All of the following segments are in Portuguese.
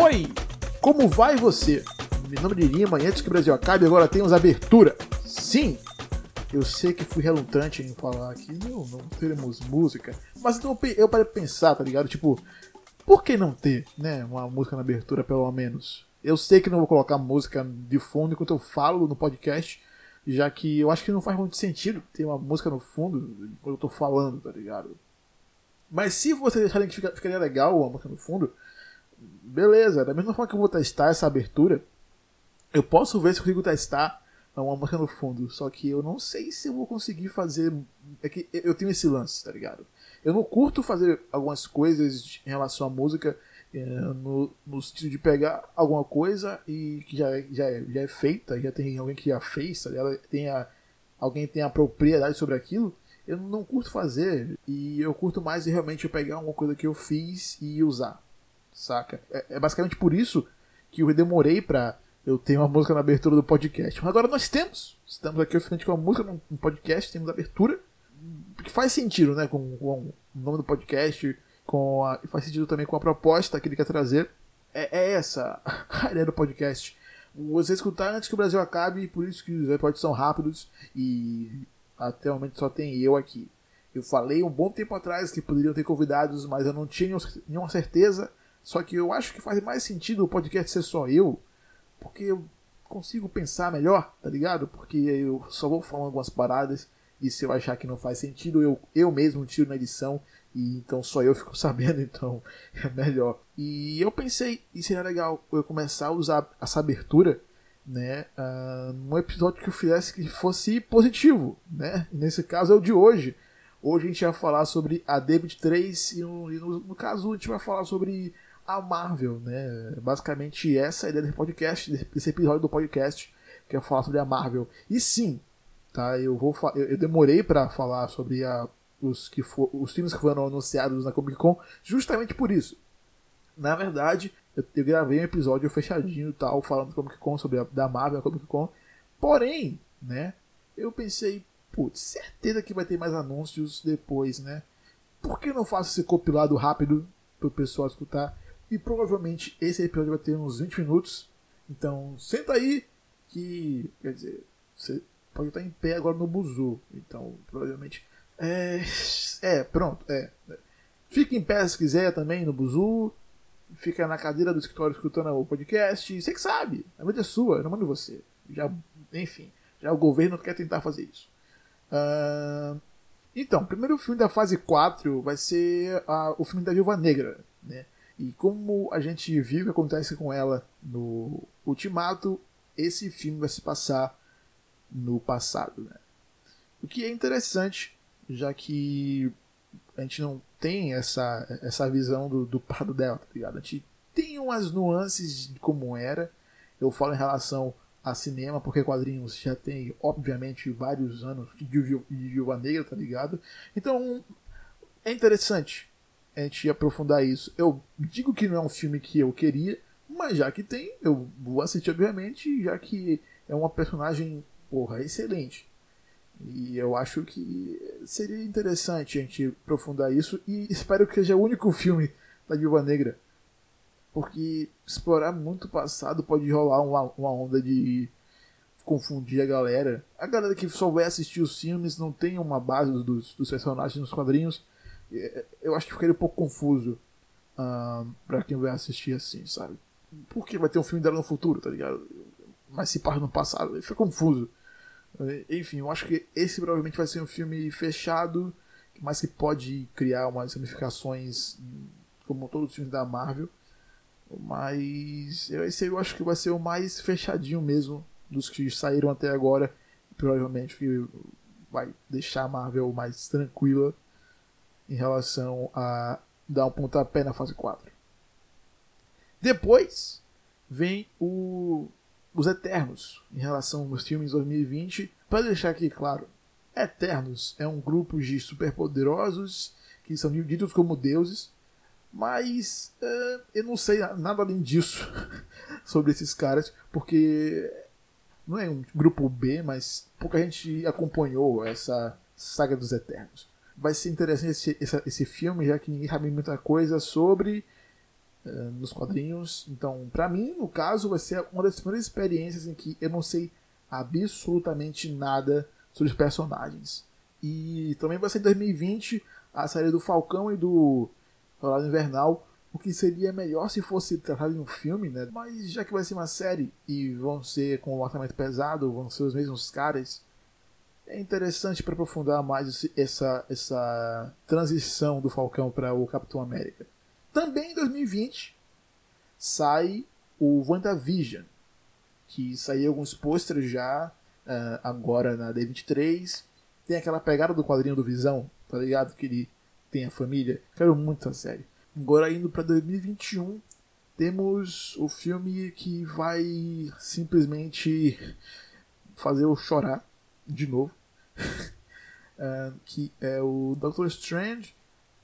Oi! Como vai você? Meu nome é Lima e antes que o Brasil acabe, agora temos abertura. Sim! Eu sei que fui relutante em falar que não, não teremos música, mas então eu parei pensar, tá ligado? Tipo, por que não ter, né, uma música na abertura pelo menos? Eu sei que não vou colocar música de fundo enquanto eu falo no podcast, já que eu acho que não faz muito sentido ter uma música no fundo quando eu tô falando, tá ligado? Mas se vocês acharem que fica, ficaria legal uma música no fundo, beleza. Da mesma forma que eu vou testar essa abertura, eu posso ver se eu consigo testar uma música no fundo. Só que eu não sei se eu vou conseguir fazer. É que eu tenho esse lance, tá ligado? Eu não curto fazer algumas coisas em relação à música é, no, no sentido de pegar alguma coisa e que já, já, é, já é feita, já tem alguém que já fez, tá ligado? Tem a, alguém tem a propriedade sobre aquilo. Eu não curto fazer e eu curto mais realmente eu pegar uma coisa que eu fiz e usar, saca? É, é basicamente por isso que eu demorei pra eu ter uma música na abertura do podcast. Mas agora nós temos. Estamos aqui oficialmente com a música no podcast, temos abertura. Que faz sentido, né? Com, com o nome do podcast, com a, faz sentido também com a proposta que ele quer trazer. É, é essa a ideia do podcast. Você escutar antes que o Brasil acabe, por isso que os episódios são rápidos e até o momento só tem eu aqui. Eu falei um bom tempo atrás que poderiam ter convidados, mas eu não tinha nenhuma certeza. Só que eu acho que faz mais sentido o podcast ser só eu, porque eu consigo pensar melhor, tá ligado? Porque eu só vou falando algumas paradas e se eu achar que não faz sentido, eu, eu mesmo tiro na edição e então só eu fico sabendo, então é melhor. E eu pensei, e seria legal eu começar a usar essa abertura, né, uh, num episódio que eu fizesse que fosse positivo, né? Nesse caso é o de hoje. Hoje a gente vai falar sobre a D23 e, no, e no, no caso a gente vai falar sobre a Marvel, né? Basicamente essa é a ideia desse podcast, desse episódio do podcast, que é falar sobre a Marvel. E sim, tá? Eu vou eu, eu demorei para falar sobre a, os que for, os filmes que foram anunciados na Comic Con, justamente por isso. Na verdade, eu, eu gravei um episódio fechadinho tal, falando da Comic Con sobre a da Marvel, a Comic Con. Porém, né? Eu pensei, putz, certeza que vai ter mais anúncios depois, né? Por que não faço esse compilado rápido pro pessoal escutar? E provavelmente esse episódio vai ter uns 20 minutos. Então senta aí que. Quer dizer, você pode estar em pé agora no buzu. Então provavelmente. É. É, pronto. É. Fica em pé se quiser também no buzu. Fica na cadeira do escritório escutando o podcast. Você que sabe. A vida é sua, eu não mando você. Já, enfim, já o governo quer tentar fazer isso. Uh, então, primeiro filme da fase 4 vai ser uh, o filme da Viúva Negra. Né? E como a gente viu o que acontece com ela no Ultimato, esse filme vai se passar no passado. Né? O que é interessante, já que a gente não tem essa, essa visão do, do passado dela, tá ligado? A gente tem umas nuances de como era. Eu falo em relação a cinema, porque quadrinhos já tem, obviamente, vários anos de Viúva Negra, tá ligado? Então, é interessante a gente aprofundar isso. Eu digo que não é um filme que eu queria, mas já que tem, eu vou assistir, obviamente, já que é uma personagem, porra, excelente. E eu acho que seria interessante a gente aprofundar isso e espero que seja o único filme da Viúva Negra. Porque explorar muito o passado pode rolar uma, uma onda de confundir a galera. A galera que só vai assistir os filmes não tem uma base dos, dos personagens nos quadrinhos eu acho que ficaria um pouco confuso pra quem vai assistir assim, sabe? Porque vai ter um filme dela no futuro, tá ligado? Mas se passa no passado, fica confuso. É, enfim, eu acho que esse provavelmente vai ser um filme fechado, mas que pode criar umas ramificações como todos os filmes da Marvel. Mas esse eu acho que vai ser o mais fechadinho mesmo dos que saíram até agora. Provavelmente que vai deixar a Marvel mais tranquila em relação a dar um pontapé na fase 4. Depois vem o, os Eternos, em relação aos filmes 2020. Para deixar aqui claro, Eternos é um grupo de superpoderosos que são ditos como deuses, mas uh, eu não sei nada além disso sobre esses caras, porque não é um grupo B, mas pouca gente acompanhou essa saga dos Eternos vai ser interessante esse, esse, esse filme, já que ninguém sabe muita coisa sobre. uh, nos quadrinhos. Então, para mim, no caso, vai ser uma das primeiras experiências em que eu não sei absolutamente nada sobre os personagens. E também vai ser em 2020 a série do Falcão e do Soldado Invernal, o que seria melhor se fosse tratado em um filme, né? Mas já que vai ser uma série e vão ser com um orçamento pesado, vão ser os mesmos caras, é interessante para aprofundar mais essa, essa transição do Falcão para o Capitão América. Também em 2020 sai o WandaVision, que saiu alguns posters já uh, agora na D23. Tem aquela pegada do quadrinho do Visão, tá ligado? Que ele tem a família. Quero muito a série. Agora indo para 2021, temos o filme que vai simplesmente fazer eu chorar de novo. uh, que é o Doctor Strange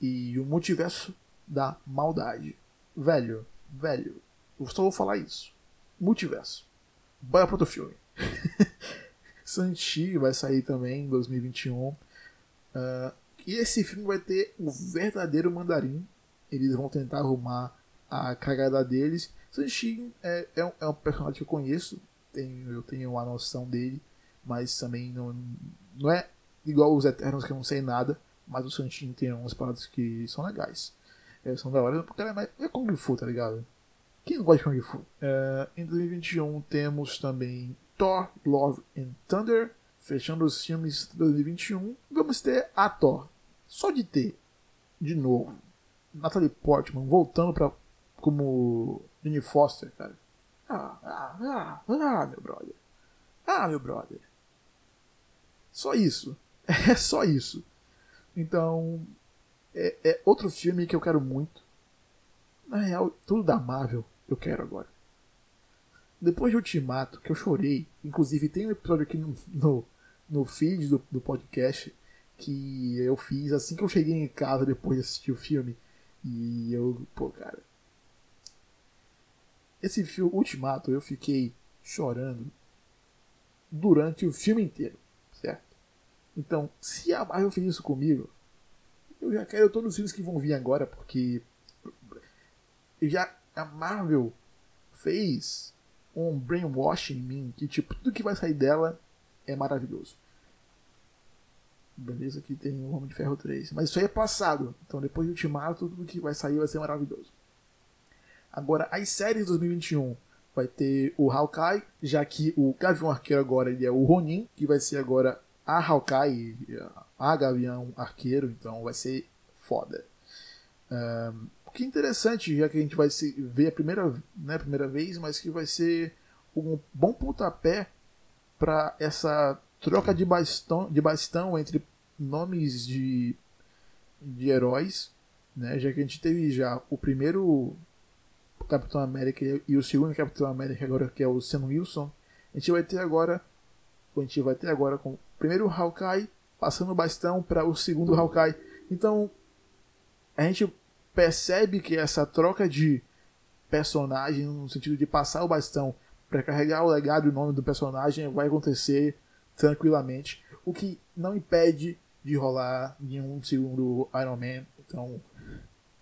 e o Multiverso da Maldade. Velho, velho, eu só vou falar isso. Multiverso. Bora pro outro filme. Sanchi vai sair também em 2021. Uh, e esse filme vai ter o verdadeiro mandarim. Eles vão tentar arrumar a cagada deles. Sanchi é, é, um, é um personagem que eu conheço. Tenho, eu tenho uma noção dele. Mas também não, não é igual os Eternos que eu não sei nada. Mas o Sanchi tem umas paradas que são legais. É, são da hora. Porque é, mais, é Kung Fu, tá ligado? Quem não gosta de Kung Fu? Uh, em 2021 temos também Thor, Love and Thunder. Fechando os filmes de 2021, vamos ter a Thor. Só de ter, de novo, Natalie Portman voltando pra, como Jane Foster, cara. Ah, ah, ah, ah, meu brother. Ah, meu brother. Só isso. É só isso. Então, é, é outro filme que eu quero muito. Na real, tudo da Marvel eu quero agora. Depois de Ultimato, que eu chorei, inclusive tem um episódio aqui no, no, no feed do, do podcast que eu fiz assim que eu cheguei em casa depois de assistir o filme. E eu, pô, cara. Esse filme, Ultimato, eu fiquei chorando durante o filme inteiro? Então, se a Marvel fez isso comigo, eu já quero todos os filmes que vão vir agora, porque já a Marvel fez um brainwash em mim que tipo tudo que vai sair dela é maravilhoso. Beleza que tem o Homem de Ferro 3, mas isso aí é passado. Então depois do Ultimato tudo que vai sair vai ser maravilhoso. Agora as séries de 2021 vai ter o Hawkeye, já que o Gavião Arqueiro agora ele é o Ronin, que vai ser agora a Hawkeye, a Gavião Arqueiro, então vai ser foda. Um, que interessante, já que a gente vai se ver a primeira, né, primeira vez, mas que vai ser um bom pontapé para essa troca de bastão, de bastão entre nomes de, de heróis, né, já que a gente teve já o primeiro Capitão América e o segundo Capitão América agora que é o Sam Wilson, a gente vai ter agora a gente vai ter agora com o primeiro Hawkeye passando o bastão para o segundo Hawkeye. Então a gente percebe que essa troca de personagem, no sentido de passar o bastão para carregar o legado e o nome do personagem, vai acontecer tranquilamente. O que não impede de rolar nenhum segundo Iron Man. Então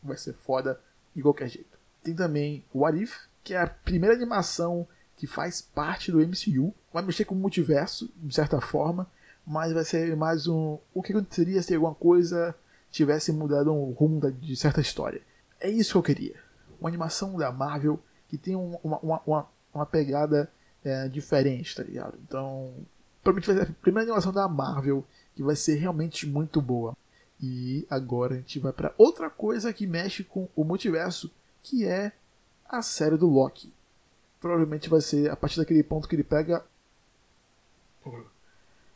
vai ser foda de qualquer jeito. Tem também o What If, que é a primeira animação que faz parte do MCU. Vai mexer com o multiverso, de certa forma, mas vai ser mais um. O que aconteceria se alguma coisa tivesse mudado o rumo de certa história. É isso que eu queria. Uma animação da Marvel que tem uma, uma, uma, uma pegada é, diferente, tá ligado? Então, provavelmente vai ser a primeira animação da Marvel que vai ser realmente muito boa. E agora a gente vai para outra coisa que mexe com o multiverso, que é a série do Loki. Provavelmente vai ser a partir daquele ponto que ele pega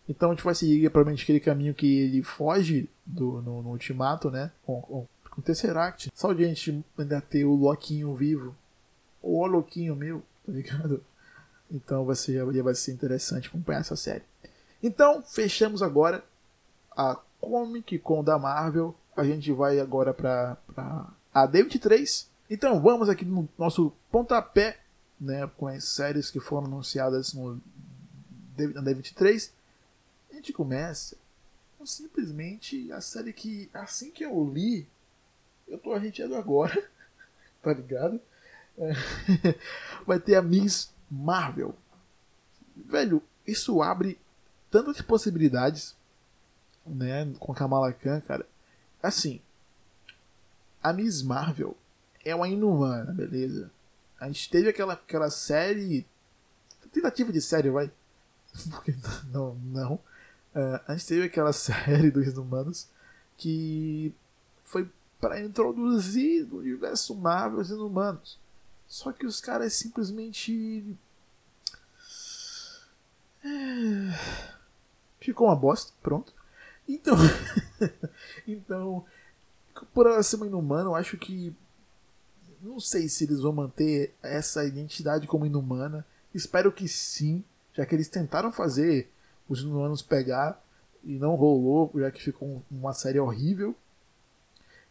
então a gente vai seguir provavelmente aquele caminho que ele foge do, no, no Ultimato, né? Com, com, com o Tesseract. Só de a gente ainda ter o Loquinho vivo. Ou o Loquinho meu, tá ligado? Então vai ser, vai ser interessante acompanhar essa série. Então, fechamos agora a Comic Con da Marvel. A gente vai agora para a D23. Então, vamos aqui no nosso pontapé, né, com as séries que foram anunciadas no, na D23 a gente começa com simplesmente a série que, assim que eu li, eu tô arrepiado agora. tá ligado? É. Vai ter a Miss Marvel. Velho, isso abre tantas possibilidades, né, com Kamala Khan, cara. Assim, a Miss Marvel é uma inumana, beleza? A gente teve aquela, aquela série. Tentativa de série, vai. Porque não, não. Uh, a gente teve aquela série dos inumanos que foi para introduzir o universo Marvel os inumanos. Só que os caras simplesmente. É... Ficou uma bosta, pronto. Então. então. Por ela ser uma inumana, eu acho que. Não sei se eles vão manter essa identidade como inumana. Espero que sim, já que eles tentaram fazer os inumanos pegar e não rolou, já que ficou uma série horrível.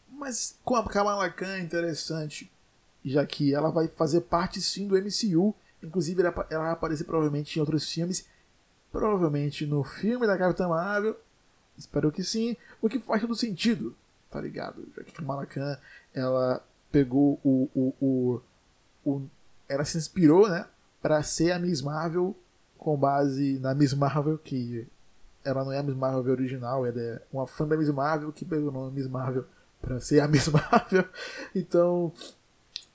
Mas com a Kamala Khan é interessante, já que ela vai fazer parte sim do MCU. Inclusive, ela, vai aparecer provavelmente em outros filmes. Provavelmente no filme da Capitã Marvel. Espero que sim. O que faz todo sentido, tá ligado? Já que Kamala Khan, ela pegou o, o, o, o ela se inspirou, né, para ser a Miss Marvel com base na Miss Marvel que ela não é a Miss Marvel original, ela é uma fã da Miss Marvel que pegou o nome Miss Marvel para ser a Miss Marvel. Então,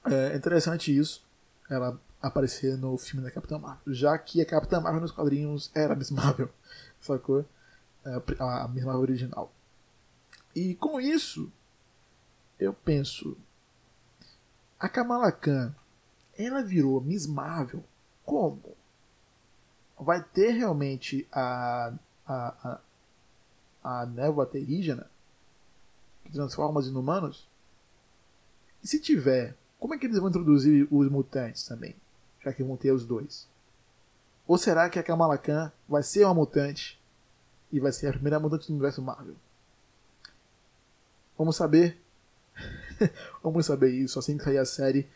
é interessante isso, ela aparecer no filme da Capitã Marvel, já que a Capitã Marvel nos quadrinhos era a Miss Marvel, sacou? É, a Miss Marvel original. E com isso, eu penso, a Kamala Khan, ela virou Miss Marvel como? Vai ter realmente a, a, a, a névoa terrígena que transforma os inumanos? E se tiver, como é que eles vão introduzir os mutantes também? Já que vão ter os dois. Ou será que a Kamala Khan vai ser uma mutante e vai ser a primeira mutante do universo Marvel? Vamos saber. Vamos saber isso assim que sair a série.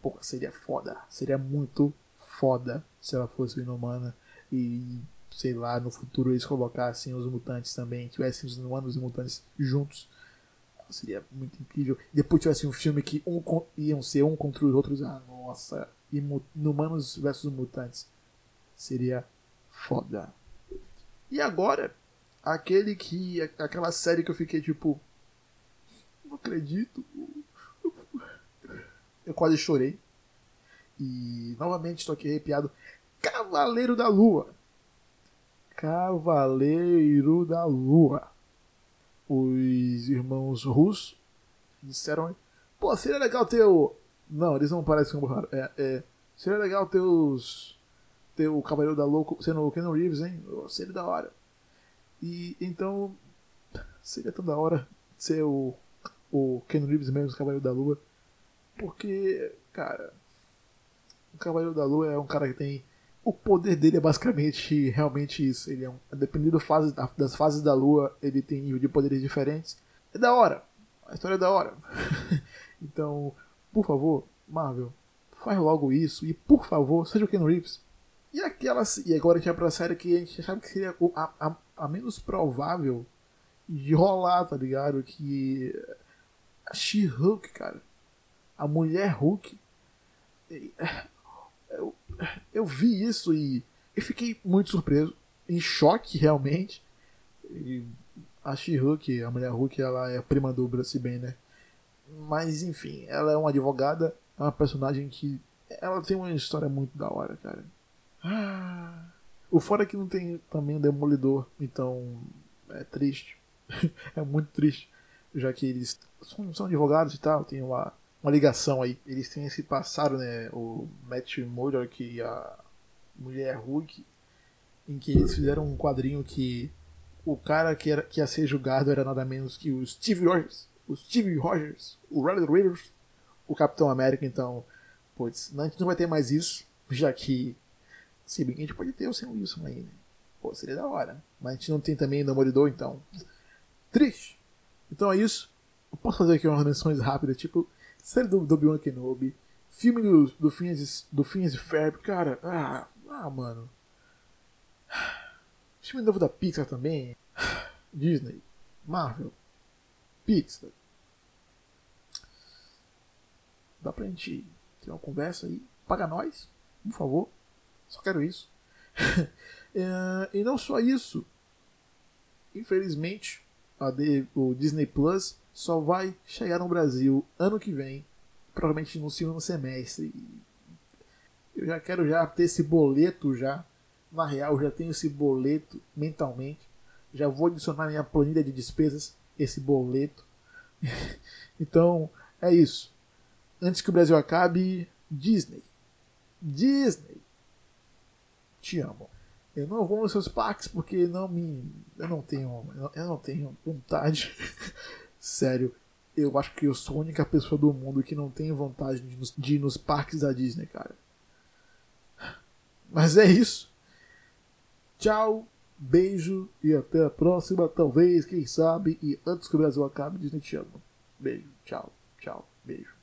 Pô, seria foda. Seria muito foda se ela fosse inumana e sei lá, no futuro eles colocassem os mutantes também, tivessem os inumanos e mutantes juntos seria muito incrível. Depois tivesse um filme que um, iam ser um contra os outros. Ah, nossa. Inumanos versus Mutantes. Seria foda. E agora, aquele que. aquela série que eu fiquei tipo. Não acredito. Eu quase chorei. E novamente estou aqui arrepiado. Cavaleiro da Lua. Cavaleiro da Lua os irmãos russos disseram: pô, seria legal ter o. Não, eles não parecem como raro. É, é, seria legal ter os. ter o Cavaleiro da Louco sendo o Ken Reeves, hein? Seria da hora. E então. Seria tão da hora ser o. o Ken Reeves mesmo, o Cavaleiro da Lua. Porque, cara. O Cavaleiro da Lua é um cara que tem o poder dele é basicamente realmente isso. Ele é um, dependendo fase, das fases da lua, ele tem nível de poderes diferentes. É da hora. A história é da hora. então, por favor, Marvel, faz logo isso. E por favor, seja o Ken Reeves. E aquela. E agora a gente vai pra série que a gente achava que seria a, a, a menos provável de rolar, tá ligado? Que. A She-Hulk, cara. A mulher Hulk. Eu, eu vi isso e eu fiquei muito surpreso, em choque realmente. E a She-Hulk, a mulher Hulk, ela é a prima do Bruce Banner. Mas enfim, ela é uma advogada, é uma personagem que ela tem uma história muito da hora, cara. Ah, o fora é que não tem também o Demolidor, então é triste. é muito triste, já que eles são, são advogados e tal, tem uma uma ligação aí. Eles têm esse passado, né? O Matt Murdock e a mulher Hulk, em que eles fizeram um quadrinho que o cara que, era, que ia ser julgado era nada menos que o Steve Rogers, o Steve Rogers, o Red Raiders, o Capitão América. Então, putz, a gente não vai ter mais isso, já que, se bem que a gente pode ter o Sam Wilson aí, né? Pô, seria da hora. Mas a gente não tem também o Demolidor, então. Triste. Então é isso. Eu posso fazer aqui umas menções rápidas, tipo, série do, do Obi-Wan Kenobi, filme do, do Phineas, do Phineas Ferb, cara, ah, ah, mano. Filme novo da Pixar também. Disney, Marvel, Pixar. Dá pra gente ter uma conversa aí. Paga nós, por favor. Só quero isso. é, e não só isso. Infelizmente, o Disney Plus só vai chegar no Brasil ano que vem, provavelmente no segundo semestre. Eu já quero já ter esse boleto já. Na real, já tenho esse boleto mentalmente. Já vou adicionar minha planilha de despesas esse boleto. então, é isso. Antes que o Brasil acabe, Disney. Disney. Te amo. Eu não vou nos seus parques porque não me. Eu não tenho. Eu não tenho vontade. Sério. Eu acho que eu sou a única pessoa do mundo que não tem vontade de, nos, de ir nos parques da Disney, cara. Mas é isso. Tchau, beijo e até a próxima, talvez, quem sabe. E antes que o Brasil acabe, Disney te ama. Beijo, tchau, tchau, beijo.